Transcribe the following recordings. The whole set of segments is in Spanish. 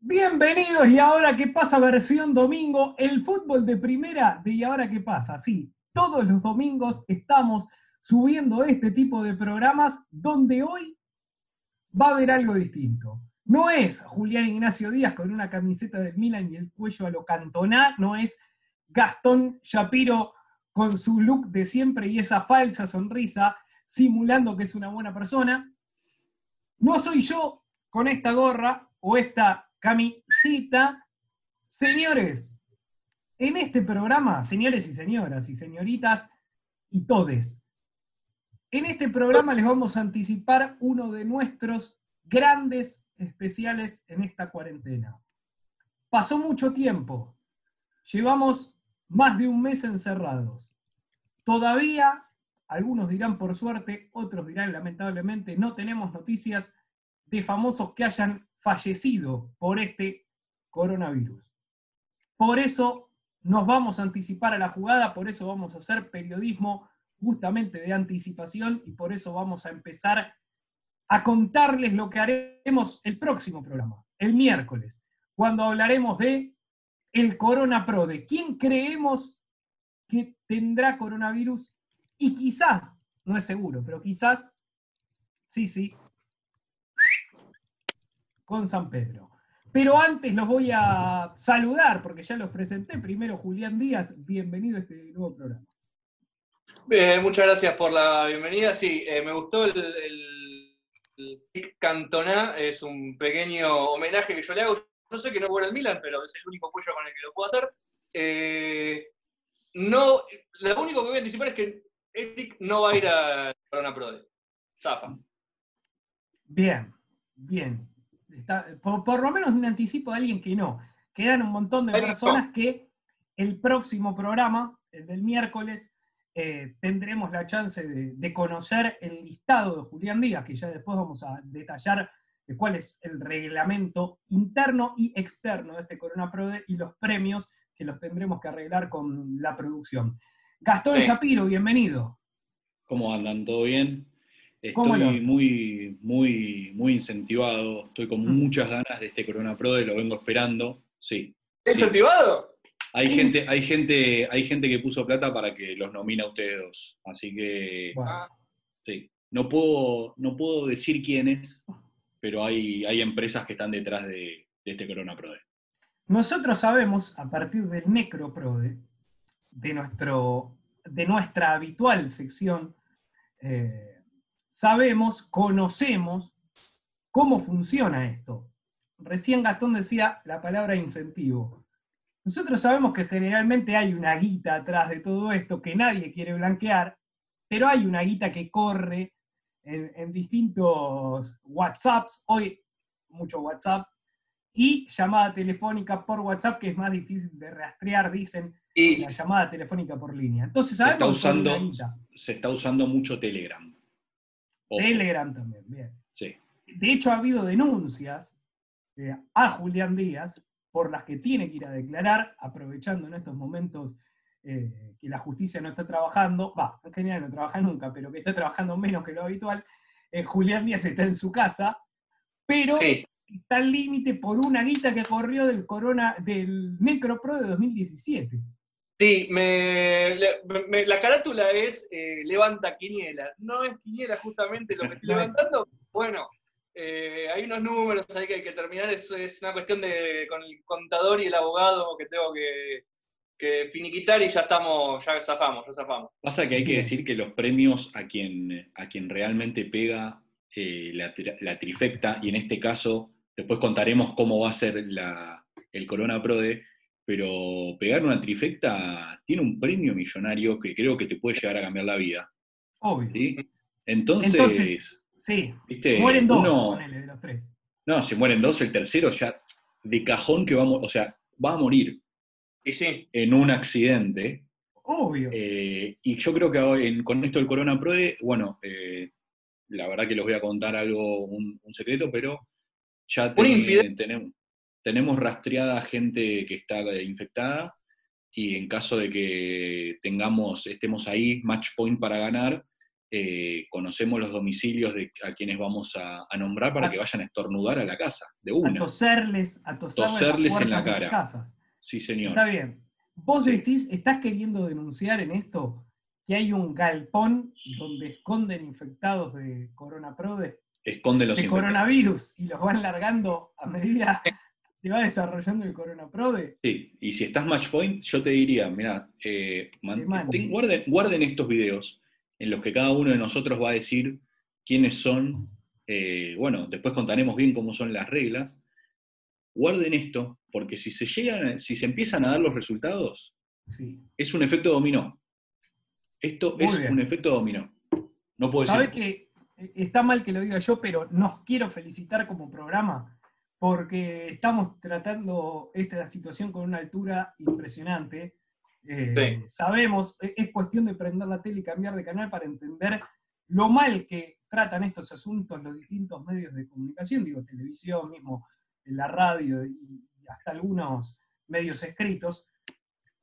Bienvenidos y ahora qué pasa versión domingo, el fútbol de primera de y ahora qué pasa. Sí, todos los domingos estamos subiendo este tipo de programas donde hoy va a haber algo distinto. No es Julián Ignacio Díaz con una camiseta del Milan y el cuello a lo cantoná, no es Gastón Shapiro con su look de siempre y esa falsa sonrisa simulando que es una buena persona. No soy yo con esta gorra o esta camisita. Señores, en este programa, señores y señoras y señoritas y todes, en este programa les vamos a anticipar uno de nuestros grandes especiales en esta cuarentena. Pasó mucho tiempo, llevamos más de un mes encerrados. Todavía, algunos dirán por suerte, otros dirán lamentablemente, no tenemos noticias de famosos que hayan fallecido por este coronavirus. Por eso nos vamos a anticipar a la jugada, por eso vamos a hacer periodismo justamente de anticipación y por eso vamos a empezar a contarles lo que haremos el próximo programa, el miércoles, cuando hablaremos de el Corona Pro, de quién creemos que tendrá coronavirus y quizás, no es seguro, pero quizás, sí, sí, con San Pedro. Pero antes los voy a saludar, porque ya los presenté. Primero, Julián Díaz, bienvenido a este nuevo programa. Bien, muchas gracias por la bienvenida. Sí, eh, me gustó el, el, Cantona, es un pequeño homenaje que yo le hago. Yo sé que no juega el Milan, pero es el único cuello con el que lo puedo hacer. Eh, no, lo único que voy a anticipar es que Eric no va a ir a Corona Pro. Zafa. Bien, bien por, lo menos un anticipo de alguien que no. Quedan un montón de personas que el próximo programa, el del miércoles, eh, tendremos la chance de, conocer el listado de Julián Díaz, que ya después vamos a detallar cuál es el reglamento interno y externo de este Corona Prode y los premios que los tendremos que arreglar con la producción. Gastón Shapiro, bienvenido. ¿Cómo andan? ¿Todo bien? Estoy muy, muy, muy incentivado, estoy con mm. muchas ganas de este Corona Pro, lo vengo esperando, sí. ¿Incentivado? Hay gente, hay gente, hay gente que puso plata para que los nomine a ustedes dos. Así que sí. No puedo, no puedo decir quiénes, pero hay, hay empresas que están detrás de, este Corona Prode. Nosotros sabemos, a partir del Necro Prode, de, nuestro, de nuestra habitual sección eh, sabemos, conocemos cómo funciona esto. Recién Gastón decía la palabra incentivo. Nosotros sabemos que generalmente hay una guita atrás de todo esto que nadie quiere blanquear, pero hay una guita que corre en, distintos WhatsApps, hoy mucho WhatsApp, y llamada telefónica por WhatsApp, que es más difícil de rastrear, dicen, y la llamada telefónica por línea. Entonces sabemos se está usando, se está usando mucho Telegram. Telegram también, bien. Sí. De hecho, ha habido denuncias eh, a Julián Díaz por las que tiene que ir a declarar, aprovechando en estos momentos eh, que la justicia no está trabajando, va, en general no trabaja nunca, pero que está trabajando menos que lo habitual, eh, Julián Díaz está en su casa, pero está al límite por una guita que corrió del corona, del Necropro de 2017. Sí, me, la carátula es eh, levanta quiniela. No es quiniela justamente lo que estoy levantando. Bueno, eh, hay unos números ahí que hay que terminar. Es, es una cuestión de con el contador y el abogado que tengo que, finiquitar y ya estamos, ya zafamos, ya zafamos. Pasa que hay que decir que los premios a quien, a quien realmente pega eh, la, trifecta, y en este caso, después contaremos cómo va a ser la, el Corona Prode pero pegar una trifecta tiene un premio millonario que creo que te puede llegar a cambiar la vida. Obvio. ¿sí? Entonces, sí, mueren dos, de los tres. No, si mueren dos, el tercero ya de cajón que vamos, o sea, va a morir Y sí, en un accidente. Obvio. Eh, y yo creo que hoy con esto del Corona Prode, bueno, eh, la verdad que les voy a contar algo, un, un secreto, pero ya ten- tenemos, tenemos rastreada gente que está infectada y en caso de que tengamos, estemos ahí, match point para ganar, eh, conocemos los domicilios de a quienes vamos a, a nombrar para A- que vayan a estornudar a la casa, de a una. toserles, a toserles, en la de las cara. casas. Sí, señor. Está bien. Vos Sí. decís, estás queriendo denunciar en esto que hay un galpón donde esconden infectados de coronaprode, Esconden los de infectados. coronavirus, y los van largando a medida que va desarrollando el coronaprode. Sí, y si estás match point, yo te diría, mira, eh, man- Que mande. ten- guarden, guarden estos videos en los que cada uno de nosotros va a decir quiénes son, eh, bueno, después contaremos bien cómo son las reglas. Guarden esto, porque si se llegan, si se empiezan a dar los resultados, Sí. es un efecto dominó. Esto Muy es bien. un efecto dominó. No puedo Sabes decir. que eh, está mal que lo diga yo, pero nos quiero felicitar como programa porque estamos tratando esta situación con una altura impresionante. Eh, Sí. Sabemos, e- es cuestión de prender la tele y cambiar de canal para entender lo mal que tratan estos asuntos los distintos medios de comunicación, digo, televisión mismo, la radio y hasta algunos medios escritos.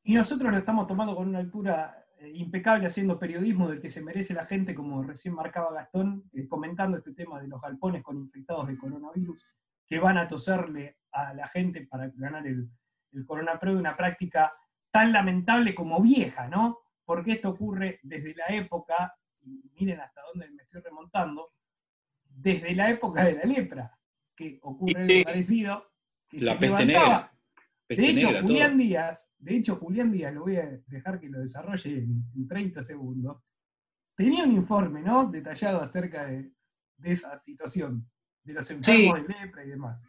Y nosotros lo estamos tomando con una altura eh, impecable haciendo periodismo del que se merece la gente, como recién marcaba Gastón, eh, comentando este tema de los galpones con infectados de coronavirus que van a toserle a la gente para ganar el, el coronavirus, una práctica tan lamentable como vieja, ¿no? Porque esto ocurre desde la época, y miren hasta dónde me estoy remontando, desde la época de la lepra, que ocurre Sí. algo parecido, que La se peste negra. de hecho, negra, todo. Julián Díaz, de hecho, Julián Díaz, lo voy a dejar que lo desarrolle en, en 30 segundos, tenía un informe, ¿no? Detallado acerca de, de esa situación, de los enfermos de lepra y demás.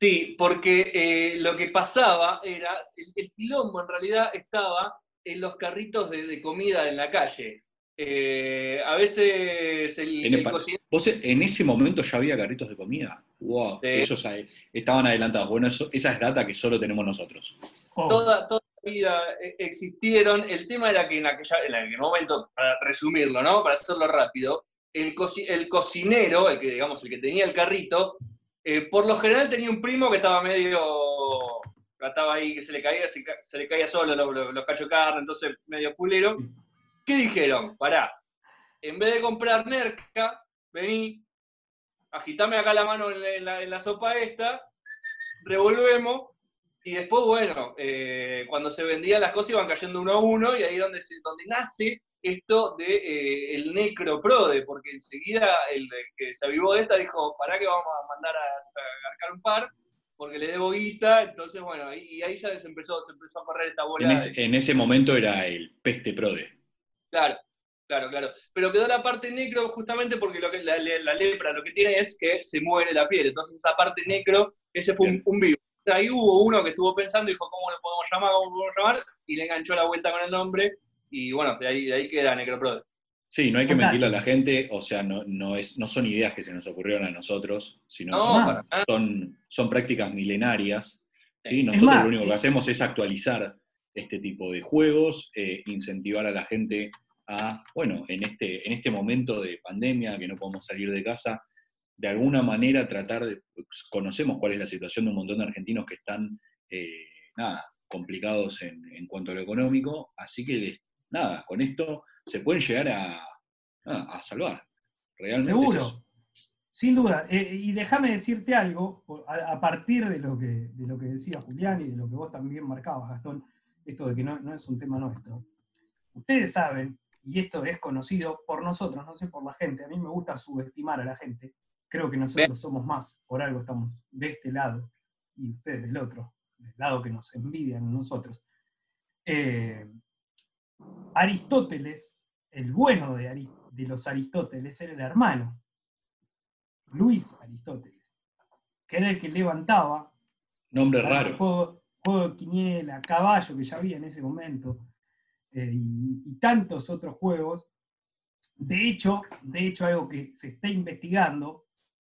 Sí, porque eh, lo que pasaba era, el, el quilombo en realidad estaba en los carritos de, de comida en la calle. Eh, a veces el, En el el pa- cocinero ¿Vos en ese momento ya había carritos de comida? Wow, Sí. esos estaban adelantados. Bueno, eso- esa es data que solo tenemos nosotros. Oh, toda, toda la vida eh, existieron. El tema era que en, aquella, en aquel momento, para resumirlo, ¿no? Para hacerlo rápido, el, coci- el cocinero, el que, digamos, el que tenía el carrito, eh, por lo general tenía un primo que estaba medio. estaba ahí, que se le caía, se, se le caía solo los, los, entonces medio fulero. ¿Qué dijeron? Pará, en vez de comprar Nerca, vení, agitame acá la mano en la, en la- sopa esta, revolvemos, y después, bueno, eh, cuando se vendían las cosas iban cayendo uno a uno, y ahí es donde, donde nace esto de eh, el necroprode, porque enseguida el que se avivó de esta dijo, pará que vamos a mandar a, a garcar un par, porque le debo guita, entonces bueno, y ahí ya se empezó, se empezó a correr esta bola. En de- ese, en ese momento era el peste prode. Claro, claro, claro. Pero quedó la parte necro justamente porque lo que, la, lepra lo que tiene es que se muere la piel. Entonces esa parte necro, ese fue un, un vivo. Ahí hubo uno que estuvo pensando dijo, ¿cómo lo podemos llamar? ¿Cómo lo podemos llamar? Y le enganchó la vuelta con el nombre. Y bueno, de ahí, de ahí queda Necroprode. Sí, no hay que mentirle a la gente, o sea, no, no, es, no son ideas que se nos ocurrieron a nosotros, sino No, son, para son, son prácticas milenarias. ¿sí? Nosotros más, lo único que eh, hacemos es actualizar este tipo de juegos, eh, incentivar a la gente a, bueno, en este, en este momento de pandemia, que no podemos salir de casa, de alguna manera tratar de, pues, conocemos cuál es la situación de un montón de argentinos que están, eh, nada, complicados en, en cuanto a lo económico, así que, nada, con esto se pueden llegar a, salvar. Realmente es Seguro, eso. sin duda. Eh, y déjame decirte algo, a, a partir de lo, que, de lo que decía Julián y de lo que vos también marcabas, Gastón, esto de que no, no es un tema nuestro. Ustedes saben, y esto es conocido por nosotros, no sé por la gente, a mí me gusta subestimar a la gente, creo que nosotros somos más, por algo estamos de este lado y ustedes del otro, del lado que nos envidian a nosotros. Eh, Aristóteles, el bueno de, los Aristóteles, era el hermano, Luis Aristóteles, que era el que levantaba Nombre raro. Juego, juego de quiniela, caballo que ya había en ese momento, eh, y, y tantos otros juegos. De hecho, de hecho, algo que se está investigando,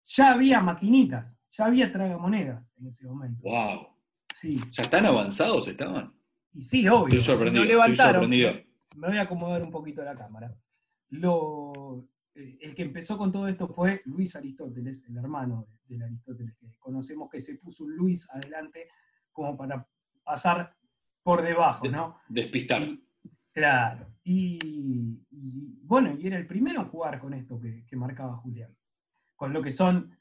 ya había maquinitas, ya había tragamonedas en ese momento. ¡Wow! Sí. ¿Ya están avanzados estaban? Y sí, obvio. Estoy sorprendido. Lo levantaron. Estoy sorprendido. Me voy a acomodar un poquito la cámara. Lo, eh, el que empezó con todo esto fue Luis Aristóteles, el hermano del Aristóteles que conocemos, que se puso un Luis adelante como para pasar por debajo, ¿no? Despistar. Y- claro. Y, y, bueno, y era el primero en jugar con esto que, que marcaba Julián. Con lo que son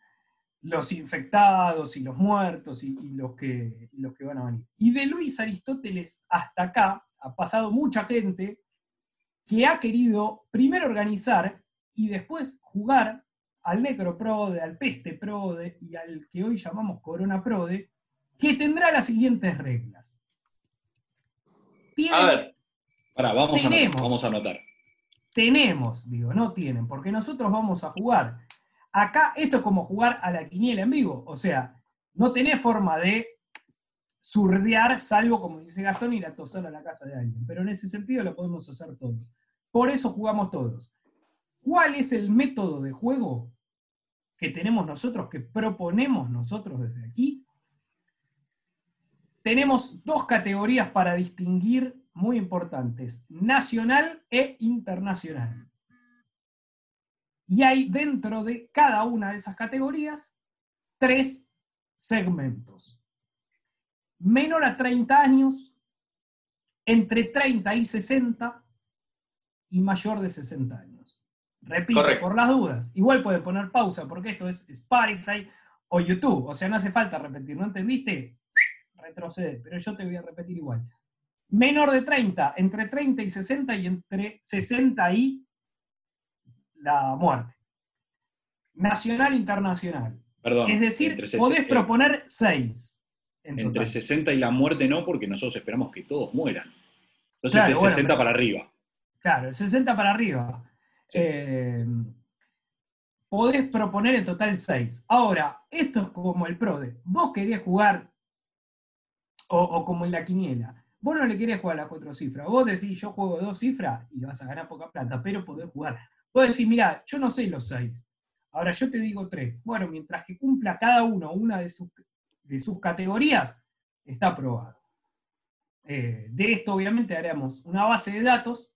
los infectados y los muertos y, y los, que, y los que van a venir. Y de Luis Aristóteles hasta acá ha pasado mucha gente que ha querido primero organizar y después jugar al Necroprode, al Peste Prode y al que hoy llamamos Corona Prode, que tendrá las siguientes reglas. Tienen- A ver, vamos a, Tenemos. vamos a anotar. tenemos, digo, no tienen, porque nosotros vamos a jugar. Acá esto es como jugar a la quiniela en vivo, o sea, no tenés forma de surdear, salvo como dice Gastón, ir a tosar a la casa de alguien. Pero en ese sentido lo podemos hacer todos. Por eso jugamos todos. ¿Cuál es el método de juego que tenemos nosotros, que proponemos nosotros desde aquí? Tenemos dos categorías para distinguir muy importantes, nacional e internacional. Y hay dentro de cada una de esas categorías tres segmentos. Menor a 30 años, entre 30 y 60 y mayor de 60 años. Repito, Correcto. por las dudas. Igual pueden poner pausa porque esto es Spotify o YouTube. O sea, no hace falta repetir. ¿No entendiste? Retrocede, pero yo te voy a repetir igual. Menor de 30, entre 30 y 60 y entre 60 y la muerte. Nacional, internacional. Perdón. Es decir, podés eh, proponer 6. Entre 60 y la muerte no, porque nosotros esperamos que todos mueran. Entonces Claro, es bueno, 60 pero- para arriba. Claro, 60 para arriba. Sí. Eh, podés proponer en total 6. Ahora, esto es como el PRODE. Vos querés jugar, o, o como en la quiniela, vos no le querés jugar a las cuatro cifras. Vos decís, yo juego dos cifras y vas a ganar poca plata, pero podés jugar. Vos decís, mira, yo no sé los 6. Ahora yo te digo 3. Bueno, mientras que cumpla cada uno una de sus, de sus categorías, está aprobado. Eh, de esto, obviamente, haremos una base de datos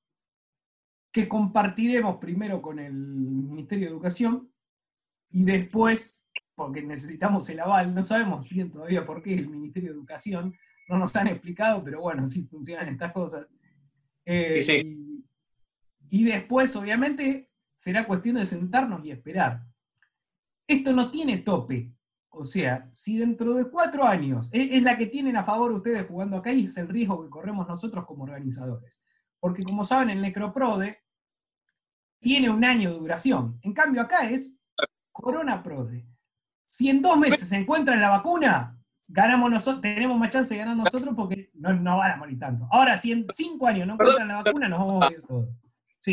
que compartiremos primero con el Ministerio de Educación y después, porque necesitamos el aval, no sabemos bien todavía por qué el Ministerio de Educación, no nos han explicado, pero bueno, sí funcionan estas cosas. Eh, Y sí. y, y después, obviamente, será cuestión de sentarnos y esperar. Esto no tiene tope. O sea, si dentro de cuatro años, es, es la que tienen a favor ustedes jugando acá y es el riesgo que corremos nosotros como organizadores. Porque como saben, el Necroprode tiene un año de duración. En cambio, acá es Corona Prode. Si en dos meses se encuentra la vacuna, ganamos nosotros, tenemos más chance de ganar nosotros porque no, no van a morir tanto. Ahora, si en cinco años no encuentran la vacuna, nos vamos a morir todos.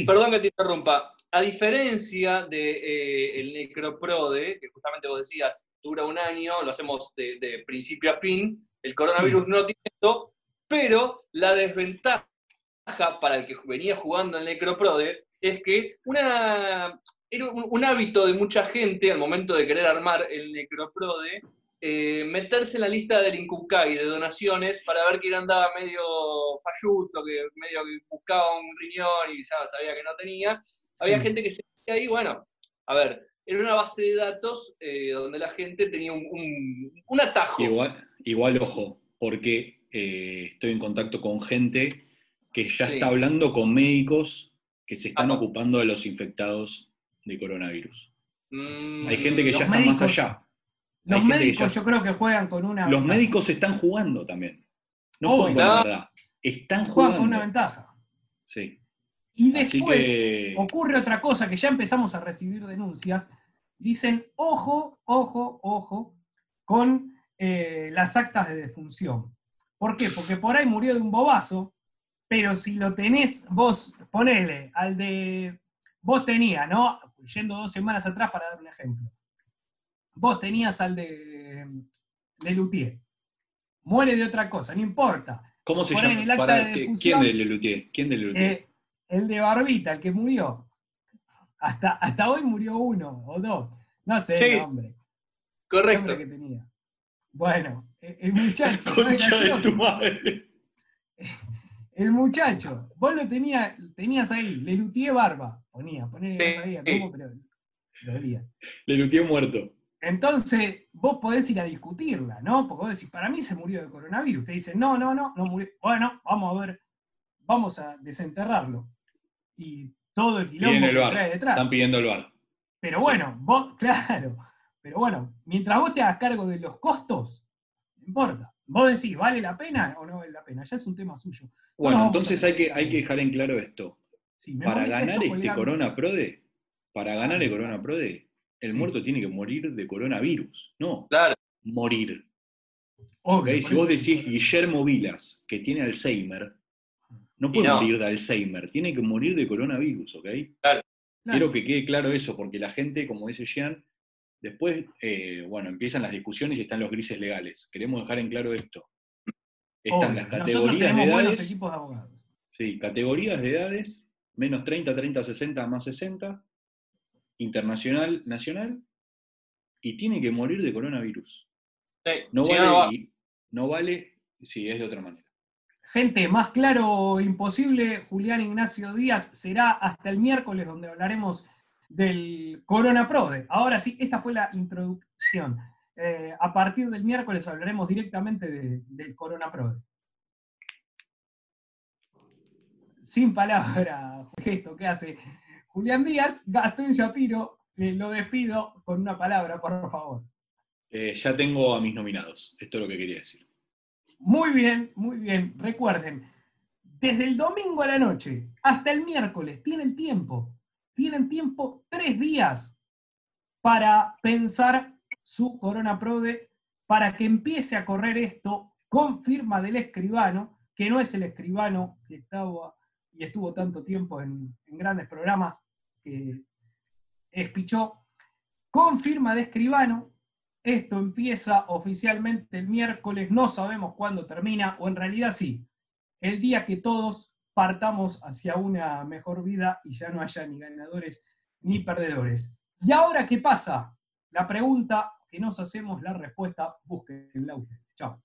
Perdón que te interrumpa. A diferencia del de, eh, Necroprode, que justamente vos decías, dura un año, lo hacemos de, de principio a fin, el coronavirus no tiene esto, pero la desventaja para el que venía jugando el Necroprode es que una, era un, un hábito de mucha gente al momento de querer armar el Necroprode, eh, meterse en la lista del Incucay de donaciones para ver quién andaba medio falluto, que medio que buscaba un riñón y ya sabía que no tenía. Había gente que se metía ahí, bueno, a ver, era una base de datos eh, donde la gente tenía un, un- un atajo. Igual, igual ojo, porque eh, estoy en contacto con gente que ya Sí. está hablando con médicos que se están ocupando de los infectados de coronavirus. Mm, Hay gente que ya está más allá. Los médicos ya- yo creo que juegan con una. Los médicos están jugando también. No Obvio. juegan con la verdad. Están juegan jugando. con una ventaja. Sí. Y después que ocurre otra cosa que ya empezamos a recibir denuncias. Dicen, ojo, ojo, ojo, con eh, las actas de defunción. ¿Por qué? Porque por ahí murió de un bobazo, pero si lo tenés, vos, ponele, al de. Vos tenías, ¿no? Yendo dos semanas atrás para dar un ejemplo. Vos tenías al de, de Luthier. Muere de otra cosa, no importa. ¿Cómo se llama? el acta de ¿qué- defunción- ¿Quién de Lelutier? ¿Quién de Lelutier? Eh, el de Barbita, el que murió. Hasta, hasta hoy murió uno o dos. No sé Sí, el nombre. el Correcto. nombre que tenía. Bueno, Eh, El muchacho. Concha de tu madre. El muchacho, vos lo tenías, tenías ahí, le lutié barba, ponía, ponía, no sabía sí. cómo, pero lo olía. Le luteé muerto. Entonces, vos podés ir a discutirla, ¿no? Porque vos decís, para mí se murió de coronavirus. Usted dice, no, no, no, no murió. Bueno, vamos a ver, vamos a desenterrarlo. Y todo el quilombo el que trae detrás. Están pidiendo el bar. Pero bueno, vos, claro, pero bueno, mientras vos te hagas cargo de los costos, no importa. Vos decís, ¿vale la pena o no vale la pena? Ya es un tema suyo. Bueno, No, entonces hay que, hay que dejar en claro esto. Sí, Para ganar este. Corona Prode, para ganar el Corona Prode, el Sí. muerto tiene que morir de coronavirus. No, Claro. morir. Obvio, Si vos eso- decís Guillermo Vilas, que tiene Alzheimer, no puede no. morir de Alzheimer, tiene que morir de coronavirus, ¿ok? Claro. Quiero que quede claro eso, porque la gente, como dice Jean, después, eh, bueno, empiezan las discusiones y están los grises legales. Queremos dejar en claro esto. Están Obvio, las categorías de edades. equipos de abogados. Sí, categorías de edades, menos 30, 30, 60, más 60, internacional, nacional, y tiene que morir de coronavirus. Sí, No si vale, no, va. vale si es de otra manera. Gente, más claro imposible, Julián Ignacio Díaz será hasta el miércoles donde hablaremos del Corona Prode. Ahora sí, esta fue la introducción. Eh, a partir del miércoles hablaremos directamente de- del Corona Prode. Sin palabra, gesto que hace Julián Díaz, Gastón Shapiro, eh, lo despido con una palabra, por favor. Eh, ya tengo a mis nominados, esto es lo que quería decir. Muy bien, muy bien. Recuerden, desde el domingo a la noche hasta el miércoles tienen tiempo, tienen tiempo tres días para pensar su Corona Prode, para que empiece a correr esto con firma del escribano, que no es el escribano que estaba y estuvo tanto tiempo en, grandes programas, que es Pichó, con firma de escribano, esto empieza oficialmente el miércoles, no sabemos cuándo termina, o en realidad sí, el día que todos partamos hacia una mejor vida y ya no haya ni ganadores ni perdedores. ¿Y ahora qué pasa? La pregunta que nos hacemos, la respuesta, búsquenla ustedes. Chao.